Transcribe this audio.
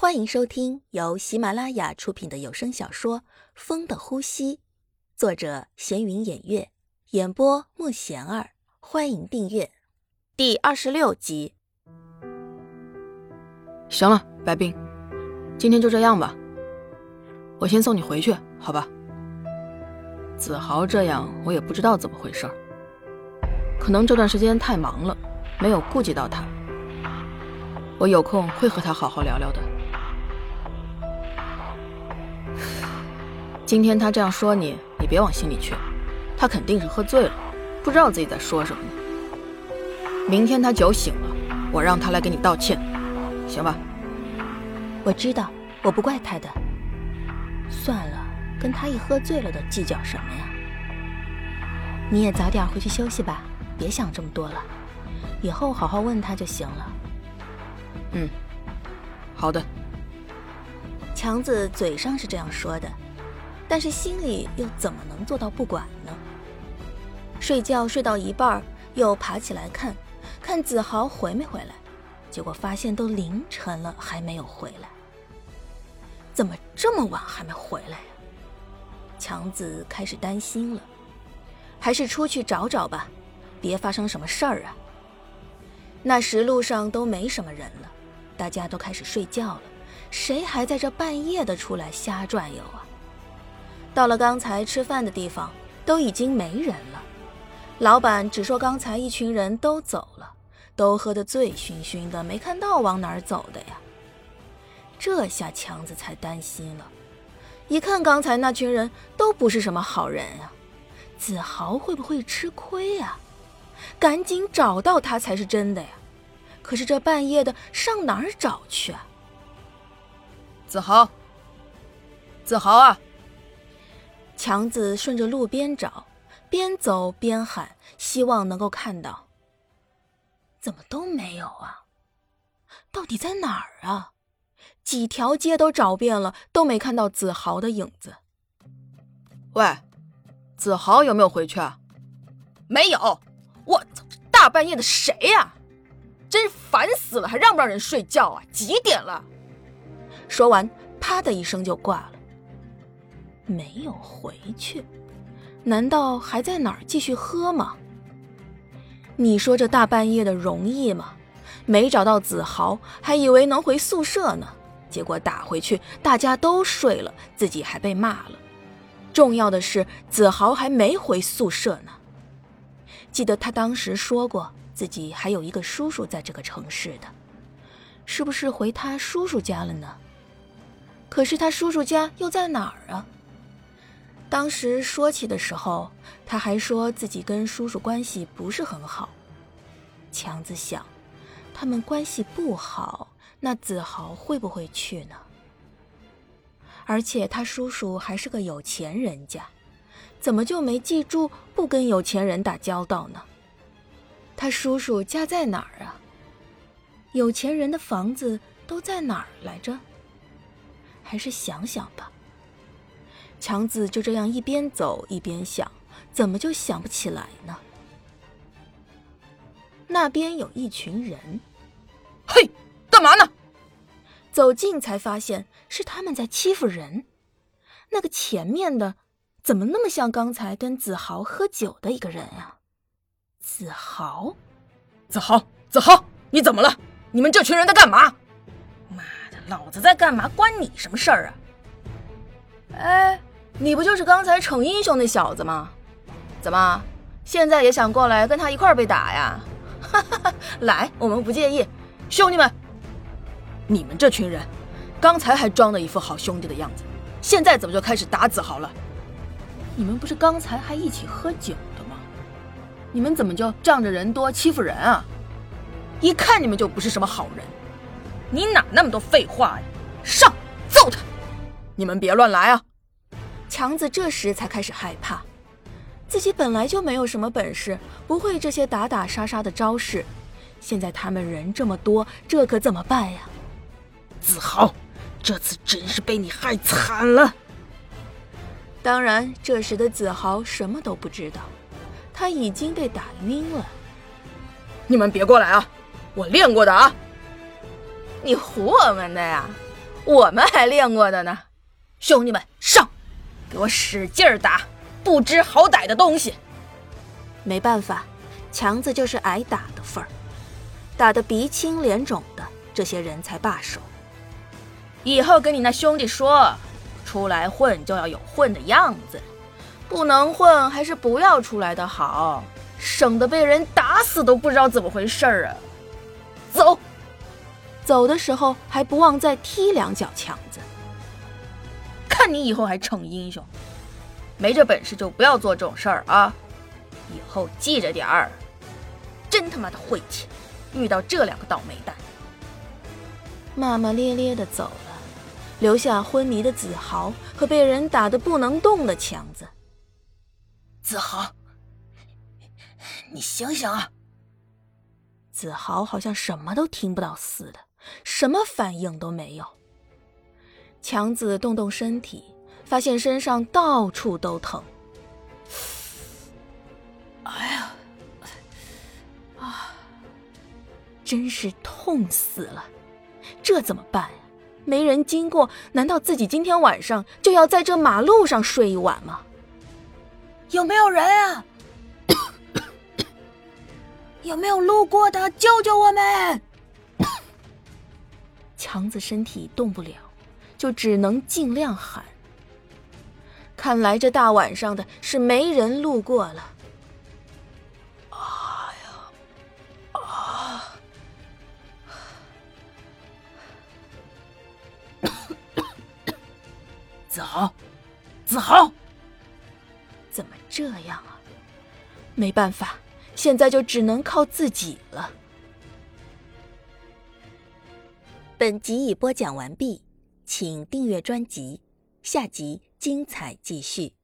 欢迎收听由喜马拉雅出品的有声小说《风的呼吸》，作者闲云掩月，演播莫贤儿。欢迎订阅第二十六集。行了，白冰，今天就这样吧。我先送你回去，好吧？子豪这样，我也不知道怎么回事。可能这段时间太忙了，没有顾及到他。我有空会和他好好聊聊的。今天他这样说你，你别往心里去，他肯定是喝醉了，不知道自己在说什么呢。明天他酒醒了，我让他来给你道歉，行吧？我知道，我不怪他的。算了，跟他一喝醉了的计较什么呀？你也早点回去休息吧，别想这么多了，以后好好问他就行了。嗯，好的。强子嘴上是这样说的，但是心里又怎么能做到不管呢？睡觉睡到一半，又爬起来看，看子豪回没回来，结果发现都凌晨了还没有回来。怎么这么晚还没回来呀？强子开始担心了，还是出去找找吧，别发生什么事儿啊。那时路上都没什么人了。大家都开始睡觉了，谁还在这半夜的出来瞎转悠啊？到了刚才吃饭的地方，都已经没人了。老板只说刚才一群人都走了，都喝得醉醺醺的，没看到往哪儿走的呀。这下强子才担心了，一看刚才那群人都不是什么好人啊，子豪会不会吃亏呀？赶紧找到他才是真的呀！可是这半夜的上哪儿找去啊？子豪，子豪啊！强子顺着路边找，边走边喊，希望能够看到。怎么都没有啊？到底在哪儿啊？几条街都找遍了，都没看到子豪的影子。喂，子豪有没有回去啊？没有！我操，这大半夜的谁呀？真是烦死了，还让不让人睡觉啊？几点了？说完，啪的一声就挂了。没有回去，难道还在哪儿继续喝吗？你说这大半夜的容易吗？没找到子豪，还以为能回宿舍呢，结果打回去，大家都睡了，自己还被骂了。重要的是，子豪还没回宿舍呢。记得他当时说过。自己还有一个叔叔在这个城市的，是不是回他叔叔家了呢？可是他叔叔家又在哪儿啊？当时说起的时候，他还说自己跟叔叔关系不是很好。强子想，他们关系不好，那子豪会不会去呢？而且他叔叔还是个有钱人家，怎么就没记住不跟有钱人打交道呢？他叔叔家在哪儿啊？有钱人的房子都在哪儿来着？还是想想吧。强子就这样一边走一边想，怎么就想不起来呢？那边有一群人，嘿，干嘛呢？走近才发现是他们在欺负人。那个前面的，怎么那么像刚才跟子豪喝酒的一个人啊？子豪，子豪，子豪，你怎么了？你们这群人在干嘛？妈的，老子在干嘛？关你什么事儿啊？哎，你不就是刚才逞英雄那小子吗？怎么，现在也想过来跟他一块儿被打呀？哈哈哈，来，我们不介意。兄弟们，你们这群人，刚才还装的一副好兄弟的样子，现在怎么就开始打子豪了？你们不是刚才还一起喝酒的吗？你们怎么就仗着人多欺负人啊？一看你们就不是什么好人。你哪那么多废话呀？上，揍他！你们别乱来啊！强子这时才开始害怕，自己本来就没有什么本事，不会这些打打杀杀的招式。现在他们人这么多，这可怎么办呀？子豪，这次真是被你害惨了。当然，这时的子豪什么都不知道。他已经被打晕了，你们别过来啊！我练过的啊！你唬我们的呀？我们还练过的呢。兄弟们，我使劲打！不知好歹的东西！没办法，强子就是挨打的份儿，打得鼻青脸肿的，这些人才罢手。以后跟你那兄弟说，出来混就要有混的样子，不能混还是不要出来的好，省得被人打死都不知道怎么回事儿啊！走，走的时候还不忘再踢两脚强子，看你以后还逞英雄！没这本事就不要做这种事儿啊！以后记着点儿，真他妈的晦气！遇到这两个倒霉蛋，骂骂咧咧的走了，留下昏迷的子豪和被人打得不能动的强子。子豪，你醒醒啊！子豪好像什么都听不到似的，什么反应都没有。强子动动身体。发现身上到处都疼，哎呀，啊，真是痛死了！这怎么办呀？没人经过，难道自己今天晚上就要在这马路上睡一晚吗？有没有人啊？有没有路过的？救救我们！强子身体动不了，就只能尽量喊。看来这大晚上的是没人路过了。哎呀，啊！子豪，子豪，怎么这样啊？没办法，现在就只能靠自己了。本集已播讲完毕，请订阅专辑。下集精彩继续。